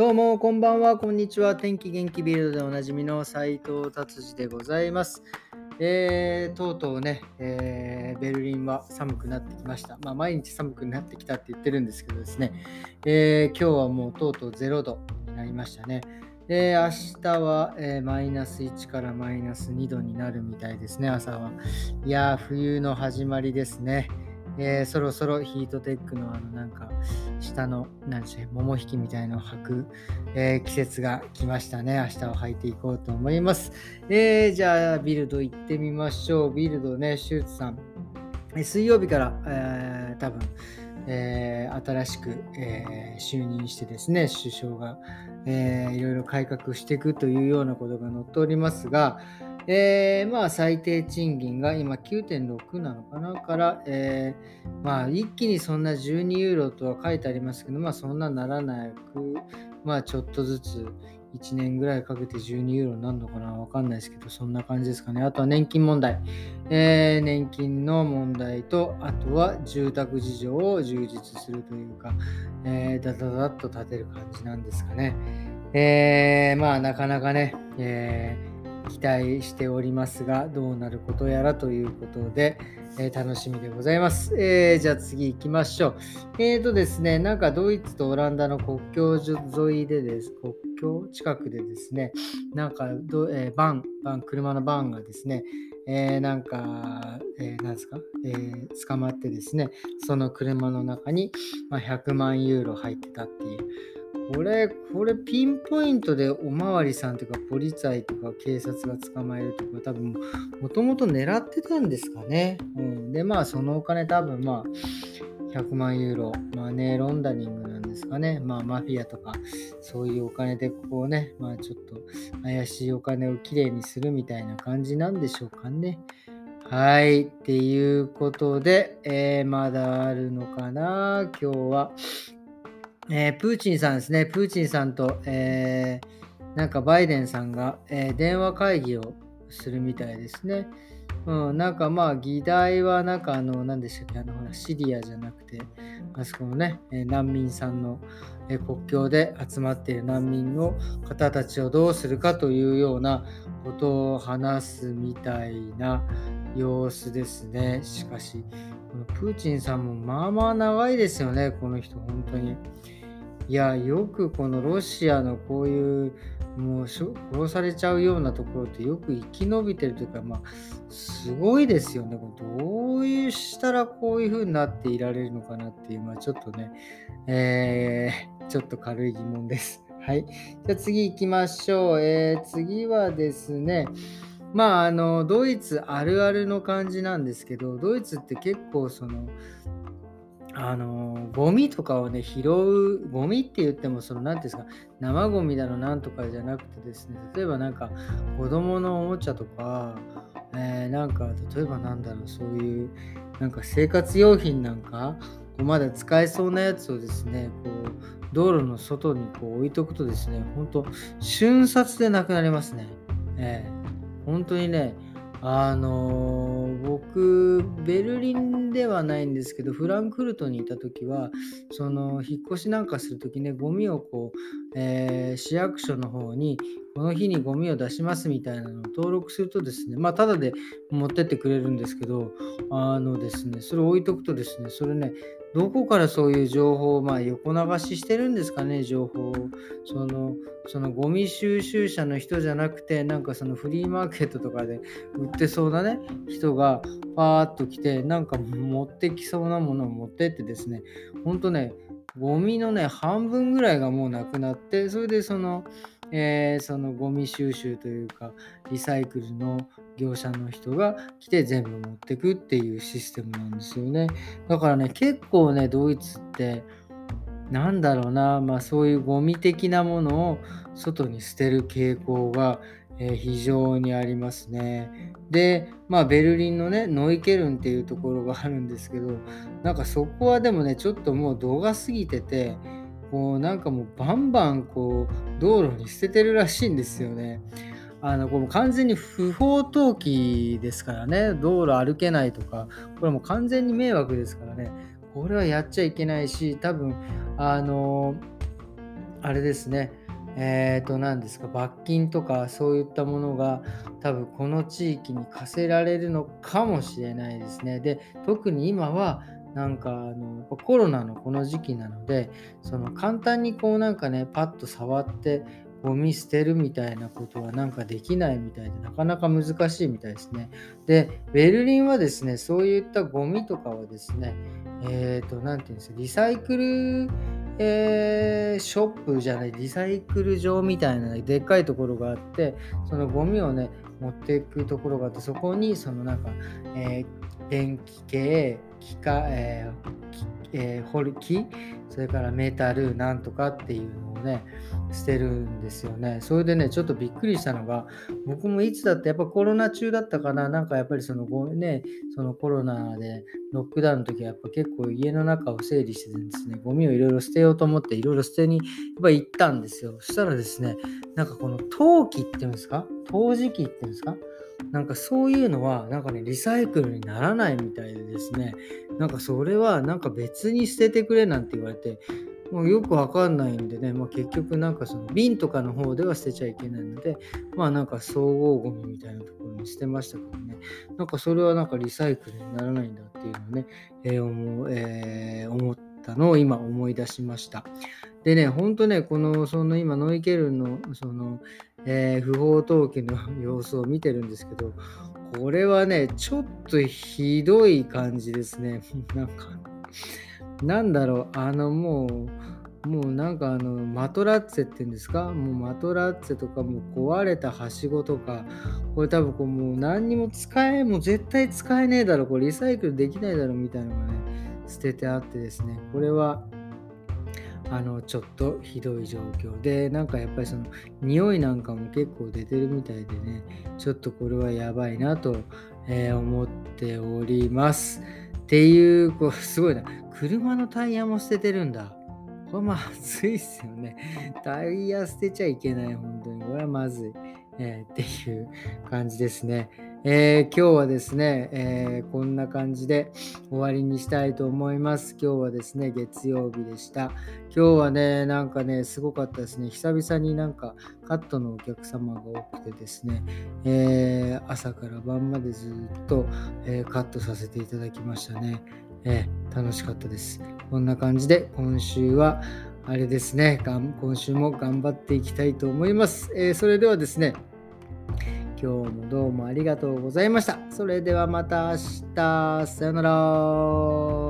どうも、こんばんは、こんにちは。天気元気ビルドでおなじみの斉藤達治でございます。えー、とうとうね、えー、ベルリンは寒くなってきました。まあ、毎日寒くなってきたって言ってるんですけどですね、えー、今日はもうとうとう0度になりましたね。で、明日は、え、マイナス1からマイナス2度になるみたいですね、朝は。いやー、冬の始まりですね。えー、そろそろヒートテックのあのなんか下の何でしょう桃引きみたいのを履く、えー、季節が来ましたね。明日は履いていこうと思います。えー、じゃあビルド行ってみましょう。ビルドね、シューツさん。水曜日から、えー、多分、えー、新しく、えー、就任してですね、首相が、えー、いろいろ改革していくというようなことが載っておりますが、えー、まあ最低賃金が今9.6なのかなから、えー、まあ一気にそんな12ユーロとは書いてありますけど、まあそんなならなく、まあちょっとずつ1年ぐらいかけて12ユーロになるのかなわかんないですけど、そんな感じですかね。あとは年金問題。えー、年金の問題と、あとは住宅事情を充実するというか、えー、だだだっと立てる感じなんですかね。えー、まあなかなかね、えー期待しておりますが、どうなることやらということで、えー、楽しみでございます。えー、じゃあ次行きましょう。えーとですね、なんかドイツとオランダの国境沿いでです、国境近くでですね、なんかど、えー、バン、バン、車のバンがですね、えー、なんか、えー、なんですか、えー、捕まってですね、その車の中に、まあ、100万ユーロ入ってたっていう、これ、これピンポイントでおまわりさんとかポリツァイとか警察が捕まえるとか多分もともと狙ってたんですかね。うん、で、まあそのお金多分まあ100万ユーロ、マネーロンダリングなんですかね。まあマフィアとかそういうお金でこうね、まあちょっと怪しいお金をきれいにするみたいな感じなんでしょうかね。はい。っていうことで、えー、まだあるのかな今日は。えー、プーチンさんですね、プーチンさんと、えー、なんかバイデンさんが、えー、電話会議をするみたいですね。うん、なんかまあ議題はなんかあの何でしたっけあのほらシリアじゃなくてあそこのね難民さんの国境で集まっている難民の方たちをどうするかというようなことを話すみたいな様子ですね。しかし、このプーチンさんもまあまあ長いですよね、この人、本当に。いや、よくこのロシアのこういう、もう殺されちゃうようなところってよく生き延びてるというか、まあ、すごいですよね。どういうしたらこういう風になっていられるのかなっていう、まあ、ちょっとね、えー、ちょっと軽い疑問です。はい。じゃあ次行きましょう。えー、次はですね、まあ、あの、ドイツあるあるの感じなんですけど、ドイツって結構その、あのゴミとかをね拾うゴミって言ってもその何ていうんですか生ゴミだのなんとかじゃなくてですね例えばなんか子供のおもちゃとか、えー、なんか例えばなんだろうそういうなんか生活用品なんかこうまだ使えそうなやつをですねこう道路の外にこう置いとくとですね本当瞬殺でなくなりますね。えー、本当にねあのー、僕、ベルリンではないんですけど、フランクフルトにいた時は、その、引っ越しなんかする時ね、ゴミをこう、えー、市役所の方に、この日にゴミを出しますみたいなのを登録するとですね、まあ、ただで持ってってくれるんですけど、あのですね、それ置いとくとですね、それね、どこからそういう情報を、まあ、横流ししてるんですかね、情報を。その、そのゴミ収集車の人じゃなくて、なんかそのフリーマーケットとかで売ってそうなね、人がパーッと来て、なんか持ってきそうなものを持ってってですね、ほんとね、ゴミのね、半分ぐらいがもうなくなって、それでその、えー、そのゴミ収集というかリサイクルの業者の人が来て全部持ってくっていうシステムなんですよね。だからね結構ねドイツってなんだろうな、まあ、そういうゴミ的なものを外に捨てる傾向が、え、非常にありますね。で、まあ、ベルリンのね、ノイケルンっていうところがあるんですけど、なんかそこはでもね、ちょっともう度が過ぎてて、こうなんかもうバンバンこう道路に捨ててるらしいんですよね。あのこれも完全に不法投棄ですからね、道路歩けないとか、これも完全に迷惑ですからね、これはやっちゃいけないし、多分あのあれですね、えー、と、何ですか、罰金とかそういったものが多分この地域に課せられるのかもしれないですね。で、特に今はなんかあのコロナのこの時期なので、その簡単にこうなんかね、パッと触ってゴミ捨てるみたいなことはなんかできないみたいで、なかなか難しいみたいですね。で、ベルリンはですね、そういったゴミとかはですね、えっ、ー、と、何て言うんですか、リサイクル、えー、ショップじゃない、リサイクル場みたいなでっかいところがあって、そのゴミをね、持っていくところがあって、そこにそのなんか、えー、電気系、機械、えーえー、掘木それからメタルなんとかっていうのね捨てるんですよね。それでねちょっとびっくりしたのが僕もいつだってやっぱコロナ中だったかな。なんかやっぱりそのごねそのコロナでロックダウンの時はやっぱ結構家の中を整理してですねゴミをいろいろ捨てようと思っていろいろ捨てにやっぱ行ったんですよ。そしたらですねなんかこの陶器っていうんですか？陶磁器っていうんですか？なんかそういうのはなんかねリサイクルにならないみたいでですねなんかそれはなんか別に捨ててくれなんて言われてもうよくわかんないんでね、まあ、結局なんかその瓶とかの方では捨てちゃいけないのでまあなんか総合ゴミみたいなところに捨てましたけどねなんかそれはなんかリサイクルにならないんだっていうのをね、えー、思えー、思ったのを今思い出しましたでね、ほんとね、この、その今、ノイケルンの、その、えー、不法投棄の様子を見てるんですけど、これはね、ちょっとひどい感じですね。なんか、なんだろう、あのもう、もうなんかあの、マトラッツェっていうんですか？もうマトラッツェとかもう壊れたはしごとか、これ多分こうもう何にも使え、もう絶対使えねえだろ、これリサイクルできないだろみたいなのがね、捨ててあってですね、これは、あのちょっとひどい状況でなんかやっぱりその匂いなんかも結構出てるみたいでねちょっとこれはやばいなと、えー、思っております。っていうこうすごいな。車のタイヤも捨ててるんだ。これまずいっすよね。タイヤ捨てちゃいけない本当に。これはまずい、えー、っていう感じですね。えー、今日はですね、えー、こんな感じで終わりにしたいと思います。今日はですね、月曜日でした。今日はね、なんかね、すごかったですね。久々になんかカットのお客様が多くてですね、えー、朝から晩までずっと、えカットさせていただきましたね。え楽しかったです。こんな感じで今週はあれですね、今週も頑張っていきたいと思います。えそれではですね、今日もどうもありがとうございました。それではまた明日。さよなら。